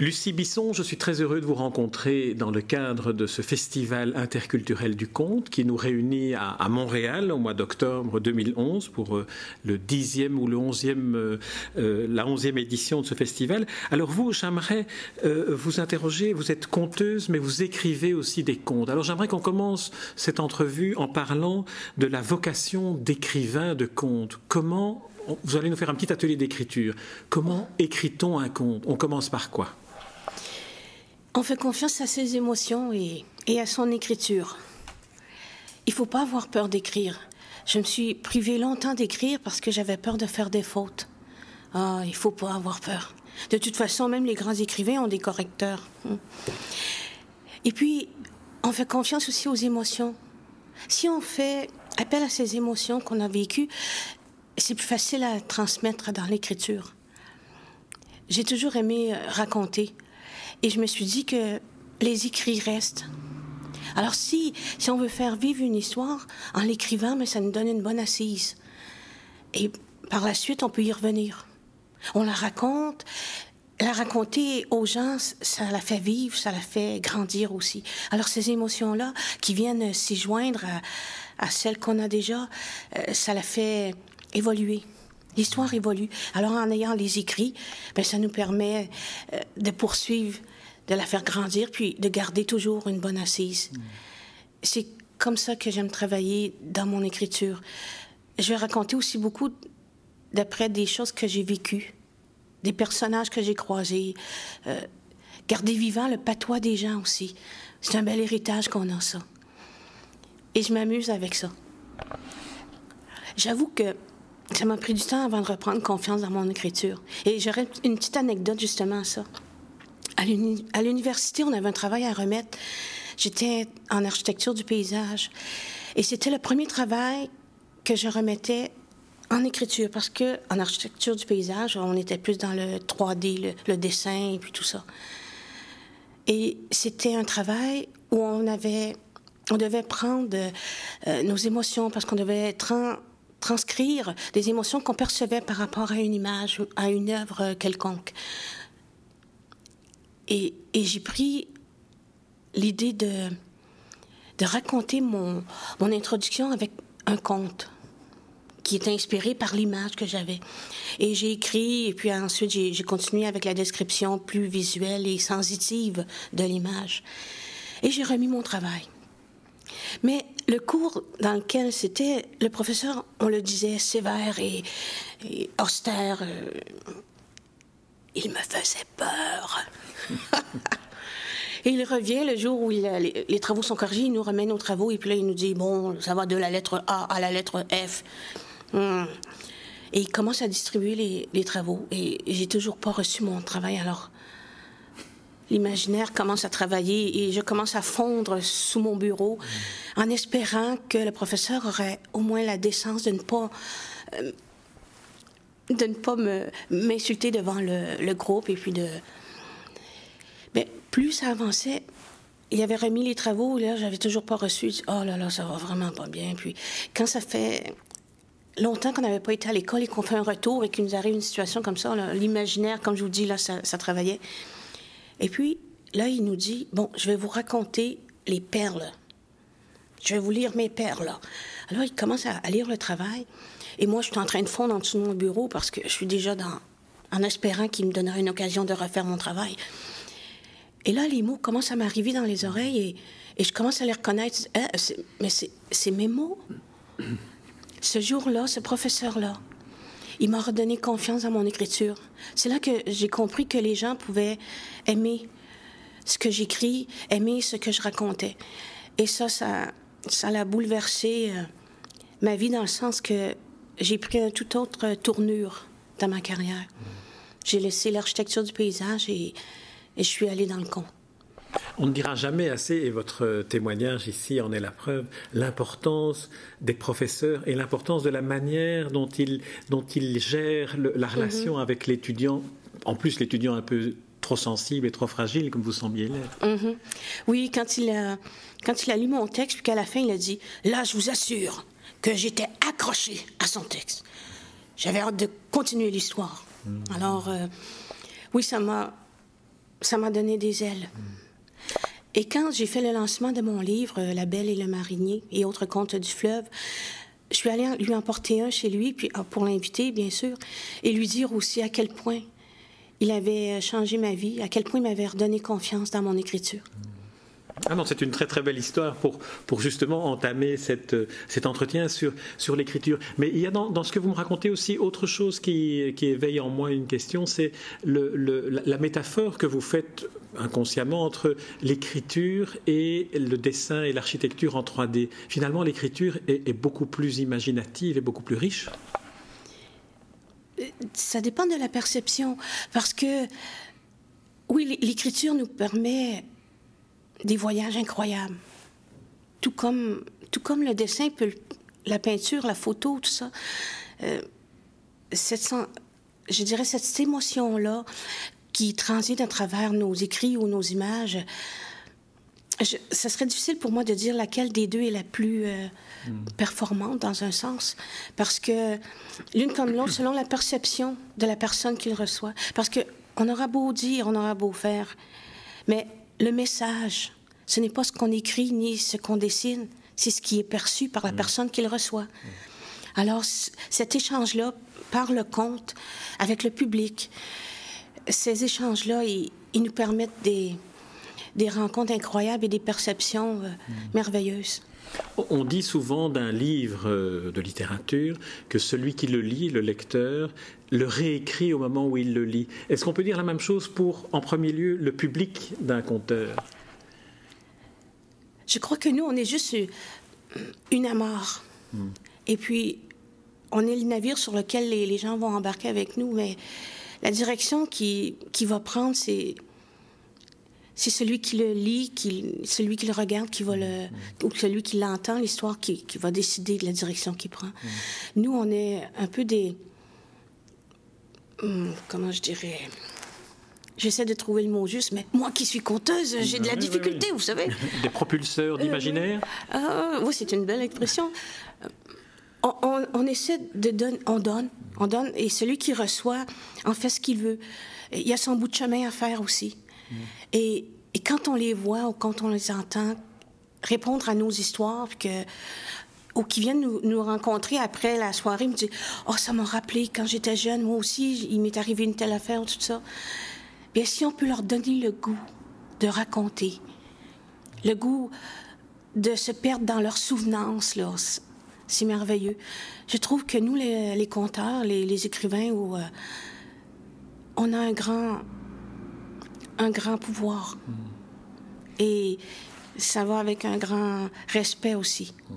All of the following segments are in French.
Lucie Bisson, je suis très heureux de vous rencontrer dans le cadre de ce festival interculturel du conte qui nous réunit à, Montréal au mois d'octobre 2011 pour euh, le dixième ou le onzième, euh, euh, la onzième édition de ce festival. Alors vous, j'aimerais vous interroger. Vous êtes conteuse, mais vous écrivez aussi des contes. Alors j'aimerais qu'on commence cette entrevue en parlant de la vocation d'écrivain de contes. Comment vous allez nous faire un petit atelier d'écriture. Comment écrit-on un conte? On commence par quoi? On fait confiance à ses émotions et, à son écriture. Il faut pas avoir peur d'écrire. Je me suis privée longtemps d'écrire parce que j'avais peur de faire des fautes. Ah, il faut pas avoir peur. De toute façon, même les grands écrivains ont des correcteurs. Et puis, on fait confiance aussi aux émotions. Si on fait appel à ces émotions qu'on a vécues, c'est plus facile à transmettre dans l'écriture. J'ai toujours aimé raconter. Et je me suis dit que les écrits restent. Alors si, si on veut faire vivre une histoire en l'écrivant, mais ça nous donne une bonne assise. Et par la suite, on peut y revenir. On la raconte. La raconter aux gens, ça la fait vivre, ça la fait grandir aussi. Alors ces émotions-là qui viennent s'y joindre à, celles qu'on a déjà, euh, ça la fait évoluer. L'histoire évolue. Alors en ayant les écrits, ben, ça nous permet euh, de poursuivre, de la faire grandir, puis de garder toujours une bonne assise. Mm. C'est comme ça que j'aime travailler dans mon écriture. Je vais raconter aussi beaucoup d'après des choses que j'ai vécues, des personnages que j'ai croisés, euh, garder vivant le patois des gens aussi. C'est un bel héritage qu'on a, ça. Et je m'amuse avec ça. J'avoue que ça m'a pris du temps avant de reprendre confiance dans mon écriture. Et j'aurais une petite anecdote justement à ça. À l'université, on avait un travail à remettre. J'étais en architecture du paysage. Et c'était le premier travail que je remettais en écriture, parce que en architecture du paysage, on était plus dans le 3D, le, dessin et puis tout ça. Et c'était un travail où on avait, on devait prendre euh, nos émotions parce qu'on devait être transcrire des émotions qu'on percevait par rapport à une image, à une œuvre quelconque. Et, j'ai pris l'idée de, raconter mon, mon introduction avec un conte qui est inspiré par l'image que j'avais. Et j'ai écrit, et puis ensuite j'ai continué avec la description plus visuelle et sensitive de l'image. Et j'ai remis mon travail. Mais le cours dans lequel c'était, le professeur, on le disait, sévère et, austère. Euh, il me faisait peur. il revient le jour où les, travaux sont corrigés, il nous remet nos travaux, et puis là, il nous dit, bon, ça va de la lettre A à la lettre F. Hmm. Et il commence à distribuer les travaux. Et j'ai toujours pas reçu mon travail. Alors, l'imaginaire commence à travailler et je commence à fondre sous mon bureau en espérant que le professeur aurait au moins la décence de ne pas euh, de ne pas m'insulter devant le, groupe et puis de mais ben, plus ça avançait il avait remis les travaux là j'avais toujours pas reçu oh là là ça va vraiment pas bien puis quand ça fait longtemps qu'on n'avait pas été à l'école et qu'on fait un retour et qu'il nous arrive une situation comme ça l'imaginaire comme je vous dis là ça, ça travaillait et puis, là, il nous dit, bon, je vais vous raconter les perles. Je vais vous lire mes perles. Alors, il commence à, lire le travail. Et moi, je suis en train de fondre en dessous de mon bureau parce que je suis déjà dans, en espérant qu'il me donnera une occasion de refaire mon travail. Et là, les mots commencent à m'arriver dans les oreilles et, je commence à les reconnaître. Hein, mais c'est mes mots. Ce jour-là, ce professeur-là, il m'a redonné confiance dans mon écriture. C'est là que j'ai compris que les gens pouvaient aimer ce que j'écris, aimer ce que je racontais. Et ça, ça, ça l'a bouleversé euh, ma vie dans le sens que j'ai pris une toute autre tournure dans ma carrière. J'ai laissé l'architecture du paysage et, je suis allée dans le conte. On ne dira jamais assez, et votre témoignage ici en est la preuve, l'importance des professeurs et l'importance de la manière dont ils, dont ils gèrent la mhm. relation avec l'étudiant. En plus, l'étudiant un peu trop sensible et trop fragile, comme vous sembliez l'être. Mhm. Oui, quand il, a, quand il a lu mon texte, puis qu'à la fin, il a dit Là, je vous assure que j'étais accroché à son texte. J'avais hâte de continuer l'histoire. Mhm. Alors, euh, oui, ça m'a ça m'a donné des ailes. Et quand j'ai fait le lancement de mon livre, La Belle et le Marinier et autres contes du fleuve, je suis allée lui emporter un chez lui, puis ah, pour l'inviter, bien sûr, et lui dire aussi à quel point il avait changé ma vie, à quel point il m'avait redonné confiance dans mon écriture. Ah non, c'est une très très belle histoire pour, pour justement entamer cette, cet entretien sur, sur l'écriture. Mais il y a dans, ce que vous me racontez aussi autre chose qui, qui éveille en moi une question, c'est le, la métaphore que vous faites inconsciemment entre l'écriture et le dessin et l'architecture en 3D. Finalement, l'écriture est, beaucoup plus imaginative et beaucoup plus riche. Ça dépend de la perception, parce que oui, l'écriture nous permet des voyages incroyables. Tout comme, tout comme le dessin, la peinture, la photo, tout ça. Euh, cette, je dirais cette émotion-là qui transite à travers nos écrits ou nos images, ce ça serait difficile pour moi de dire laquelle des deux est la plus euh, hmm. performante dans un sens, parce que l'une comme l'autre, selon la perception de la personne qui le reçoit. Parce que on aura beau dire, on aura beau faire, mais le message, ce n'est pas ce qu'on écrit ni ce qu'on dessine, c'est ce qui est perçu par la mm. personne qui le reçoit. Mm. Alors, cet échange-là, par le conte, avec le public, ces échanges-là, ils, nous permettent des, des, rencontres incroyables et des perceptions euh, mm. merveilleuses. On dit souvent d'un livre euh, de littérature que celui qui le lit, le lecteur, le réécrit au moment où il le lit. Est-ce qu'on peut dire la même chose pour, en premier lieu, le public d'un conteur? Je crois que nous, on est juste une amarre. Hmm. Et puis, on est le navire sur lequel les, gens vont embarquer avec nous, mais la direction qui, qui va prendre, c'est c'est celui qui le lit, qui, celui qui le regarde, qui va le, hmm. ou celui qui l'entend, l'histoire qui, qui, va décider de la direction qu'il prend. Hmm. Nous, on est un peu des, Hmm, comment je dirais J'essaie de trouver le mot juste, mais moi qui suis conteuse, j'ai de la difficulté, vous savez. Des propulseurs euh, d'imaginaire euh, Oui, c'est une belle expression. On, essaie de donner, on donne, on donne, et celui qui reçoit en fait ce qu'il veut. Il y a son bout de chemin à faire aussi. Hmm. Et, et, quand on les voit ou quand on les entend répondre à nos histoires, que ou qui viennent nous, rencontrer après la soirée, me disent Oh, ça m'a rappelé quand j'étais jeune, moi aussi, il m'est arrivé une telle affaire, tout ça. Bien, si on peut leur donner le goût de raconter, le goût de se perdre dans leurs souvenances, là, c'est merveilleux. Je trouve que nous, les, les conteurs, les, écrivains, où, euh, on a un grand, un grand pouvoir. Mm. Et ça va avec un grand respect aussi. Mm.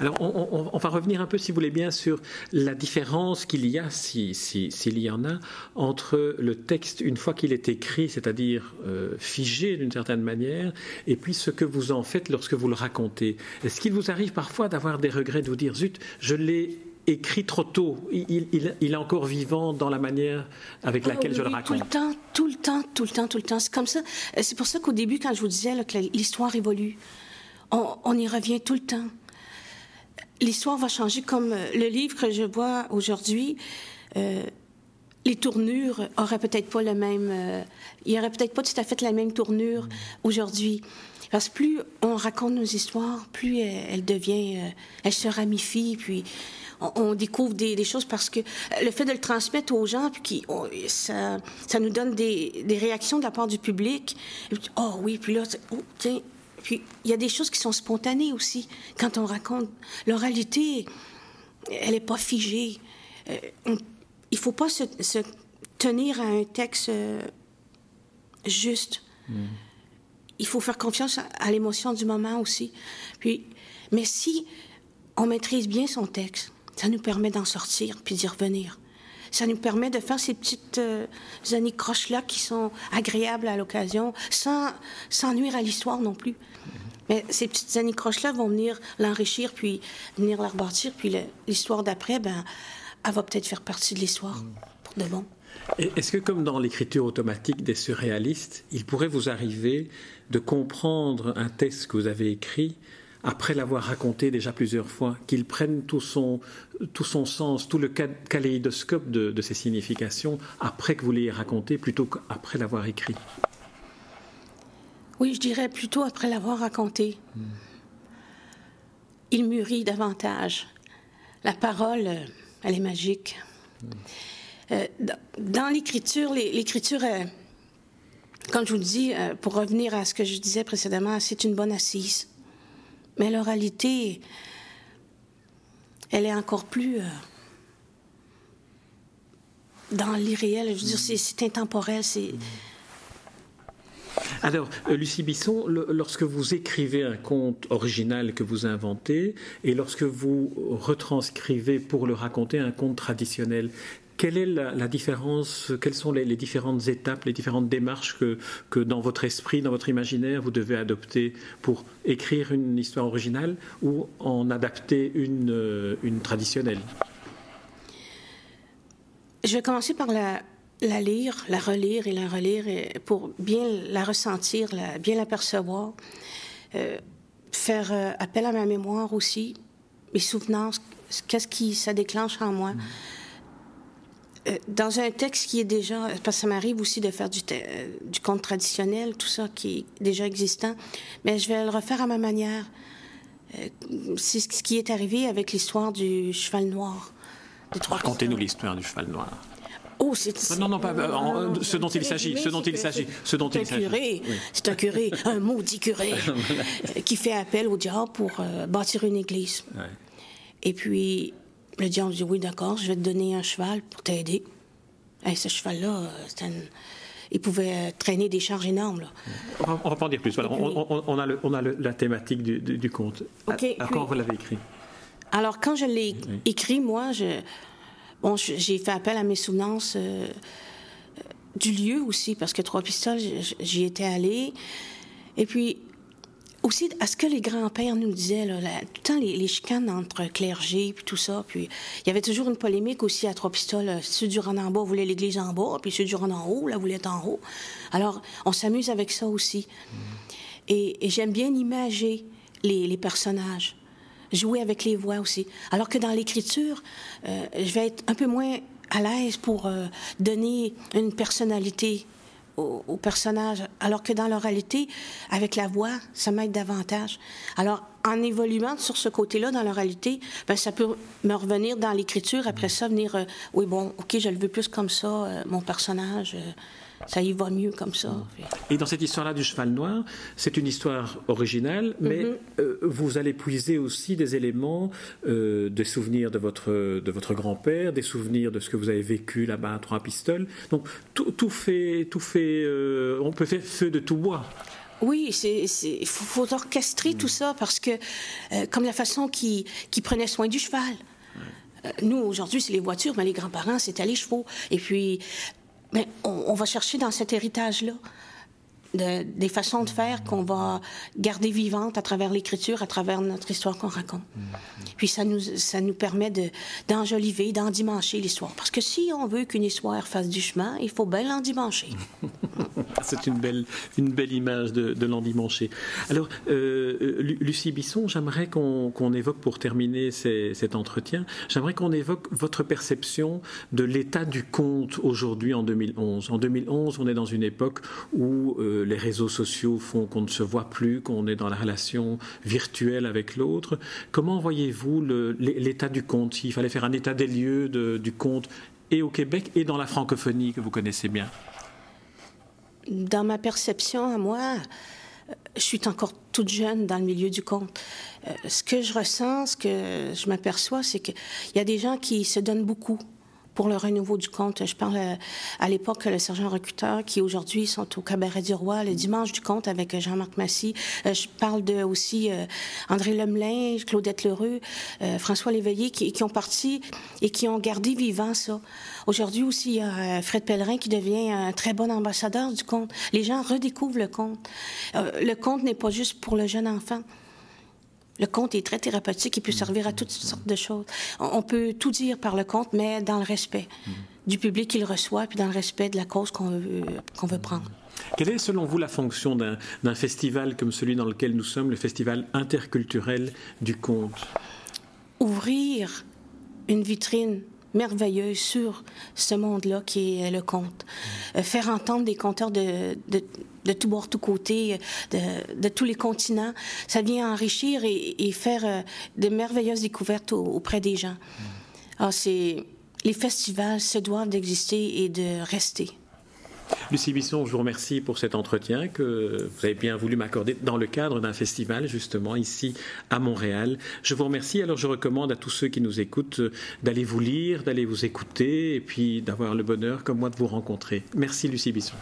Alors, on, va revenir un peu, si vous voulez bien, sur la différence qu'il y a, s'il si, y en a, entre le texte, une fois qu'il est écrit, c'est-à-dire euh, figé d'une certaine manière, et puis ce que vous en faites lorsque vous le racontez. Est-ce qu'il vous arrive parfois d'avoir des regrets, de vous dire, zut, je l'ai écrit trop tôt. Il, est encore vivant dans la manière avec laquelle oh je le raconte. Tout le temps, tout le temps, tout le temps, tout le temps. C'est comme ça. C'est pour ça qu'au début, quand je vous disais que l'histoire évolue, on, y revient tout le temps l'histoire va changer comme euh, le livre que je vois aujourd'hui. Euh, les tournures auraient peut-être pas le même. Euh, il n'y aurait peut-être pas tout à fait la même tournure aujourd'hui. Parce que plus on raconte nos histoires, plus elle, devient, elle se ramifie, puis on, découvre des, choses parce que le fait de le transmettre aux gens, puis qui, ça, ça nous donne des, réactions de la part du public. oh oui, puis là, oh, tiens, puis, il y a des choses qui sont spontanées aussi. Quand on raconte, l'oralité, elle n'est pas figée. Euh, il ne faut pas se, tenir à un texte euh, juste. Mm. Il faut faire confiance à, l'émotion du moment aussi. Puis, mais si on maîtrise bien son texte, ça nous permet d'en sortir puis d'y revenir. Ça nous permet de faire ces petites euh, anicroches-là qui sont agréables à l'occasion, sans, sans nuire à l'histoire non plus. Mais ces petites anicroches-là vont venir l'enrichir, puis venir la rebâtir, puis l'histoire d'après, ben, elle va peut-être faire partie de l'histoire pour de bon. Est-ce que, comme dans l'écriture automatique des surréalistes, il pourrait vous arriver de comprendre un texte que vous avez écrit après l'avoir raconté déjà plusieurs fois, qu'il prenne tout son, tout son sens, tout le kaléidoscope de, de ses significations après que vous l'ayez raconté plutôt qu'après l'avoir écrit Oui, je dirais plutôt après l'avoir raconté. Il mûrit davantage. La parole, euh, elle est magique. Euh, dans l'écriture, l'écriture, euh, comme je vous dis, pour revenir à ce que je disais précédemment, c'est une bonne assise. Mais l'oralité, elle est encore plus dans l'irréel. Je veux dire, c'est intemporel. C'est. Alors, euh, Lucie Bisson, lorsque vous écrivez un conte original que vous inventez et lorsque vous retranscrivez pour le raconter un conte traditionnel, quelle est la, différence Quelles sont les, différentes étapes, les différentes démarches que, que, dans votre esprit, dans votre imaginaire, vous devez adopter pour écrire une histoire originale ou en adapter une, euh, une traditionnelle? Je vais commencer par la, la lire, la relire et la relire pour bien la ressentir, bien la percevoir. Euh, faire euh, appel à ma mémoire aussi, mes souvenances, qu'est-ce qui ça déclenche en moi. Mm. Euh, dans un texte qui est déjà, parce que ça m'arrive aussi de faire du, du conte traditionnel, tout ça qui est déjà existant, mais je vais le refaire à ma manière. C'est ce qui est arrivé avec l'histoire du cheval noir. Racontez-nous l'histoire du cheval noir. Oh, c'est non, non, pas euh, ce dont il s'agit, ce dont il s'agit, ce dont il s'agit. C'est un curé, un maudit curé, euh, qui fait appel au diable pour euh, bâtir une église. Et puis le diable dit oui, d'accord, je vais te donner un cheval pour t'aider. Et ce cheval-là, il pouvait traîner des charges énormes. Là. On va, pas en dire plus. on, a, on a la thématique du, conte. Okay, à, quand vous l'avez écrit? Alors, quand je l'ai écrit, moi, je, Bon, j'ai fait appel à mes souvenances euh, du lieu aussi, parce que Trois Pistoles, j'y étais allée. Et puis, aussi à ce que les grands-pères nous disaient, tout le temps les, chicanes entre clergés, puis tout ça. Puis il y avait toujours une polémique aussi à Trois Pistoles. Ceux du Rhône en bas voulaient l'église en bas, puis ceux du Rhône en haut, là, voulaient en haut. Alors, on s'amuse avec ça aussi. Et, j'aime bien imager les, les personnages jouer avec les voix aussi. Alors que dans l'écriture, euh, je vais être un peu moins à l'aise pour euh, donner une personnalité au, personnage, alors que dans l'oralité, avec la voix, ça m'aide davantage. Alors, en évoluant sur ce côté-là dans l'oralité, ben, ça peut me revenir dans l'écriture, après ça, venir, euh, oui, bon, OK, je le veux plus comme ça, mon personnage ça y va mieux comme ça. Et dans cette histoire-là du cheval noir, c'est une histoire originale, mais mhm. euh, vous allez puiser aussi des éléments, euh, des souvenirs de votre, de votre grand-père, des souvenirs de ce que vous avez vécu là-bas à Trois Pistoles. Donc tout, fait, tout fait euh, on peut faire feu de tout bois. Oui, il faut, orchestrer tout ça parce que, comme la façon qui, qui prenait soin du cheval. Nous, aujourd'hui, c'est les voitures, mais les grands-parents, c'était les chevaux. Et puis, mais on, va chercher dans cet héritage-là des façons de faire qu'on va garder vivantes à travers l'écriture, à travers notre histoire qu'on raconte. Mm-hmm. Puis ça nous, ça nous permet d'enjoliver, d'endimancher l'histoire. Parce que si on veut qu'une histoire fasse du chemin, il faut bien l'endimancher. C'est une belle, une belle image de, l'endimancher. Alors, euh, Lucie Bisson, j'aimerais qu'on évoque, pour terminer cet entretien, j'aimerais qu'on évoque votre perception de l'état du conte aujourd'hui en 2011. En 2011, on est dans une époque où... Euh, les réseaux sociaux font qu'on ne se voit plus, qu'on est dans la relation virtuelle avec l'autre. Comment voyez-vous l'état du conte S'il fallait faire un état des lieux du conte et au Québec et dans la francophonie que vous connaissez bien Dans ma perception à moi, je suis encore toute jeune dans le milieu du conte. Euh, ce que je ressens, ce que je m'aperçois, c'est qu'il y a des gens qui se donnent beaucoup pour le renouveau du conte. Je parle euh, à l'époque le sergent recruteur qui aujourd'hui sont au cabaret du roi le dimanche du conte avec Jean-Marc Massy. Euh, je parle de aussi euh, André Lemelin, Claudette Lheureux, François Léveillé qui, qui, ont parti et qui ont gardé vivant ça. Aujourd'hui aussi il y a Fred Pellerin qui devient un très bon ambassadeur du conte. Les gens redécouvrent le conte. le conte n'est pas juste pour le jeune enfant. Le conte est très thérapeutique, il peut servir à toutes sortes de choses. On peut tout dire par le conte, mais dans le respect du public qu'il reçoit, puis dans le respect de la cause qu'on veut, qu'on veut prendre. Quelle est selon vous la fonction d'un festival comme celui dans lequel nous sommes, le festival interculturel du conte? Ouvrir une vitrine merveilleuse sur ce monde-là qui est le conte. Euh, faire entendre des conteurs de, de, de tout bord, tout côté, de, de, tous les continents, ça vient enrichir et, et faire euh, de merveilleuses découvertes auprès des gens. Alors, c'est les festivals se doivent d'exister et de rester. Lucie Bisson, je vous remercie pour cet entretien que vous avez bien voulu m'accorder dans le cadre d'un festival, justement, ici à Montréal. Je vous remercie. Alors, je recommande à tous ceux qui nous écoutent d'aller vous lire, d'aller vous écouter et puis d'avoir le bonheur, comme moi, de vous rencontrer. Merci, Lucie Bisson.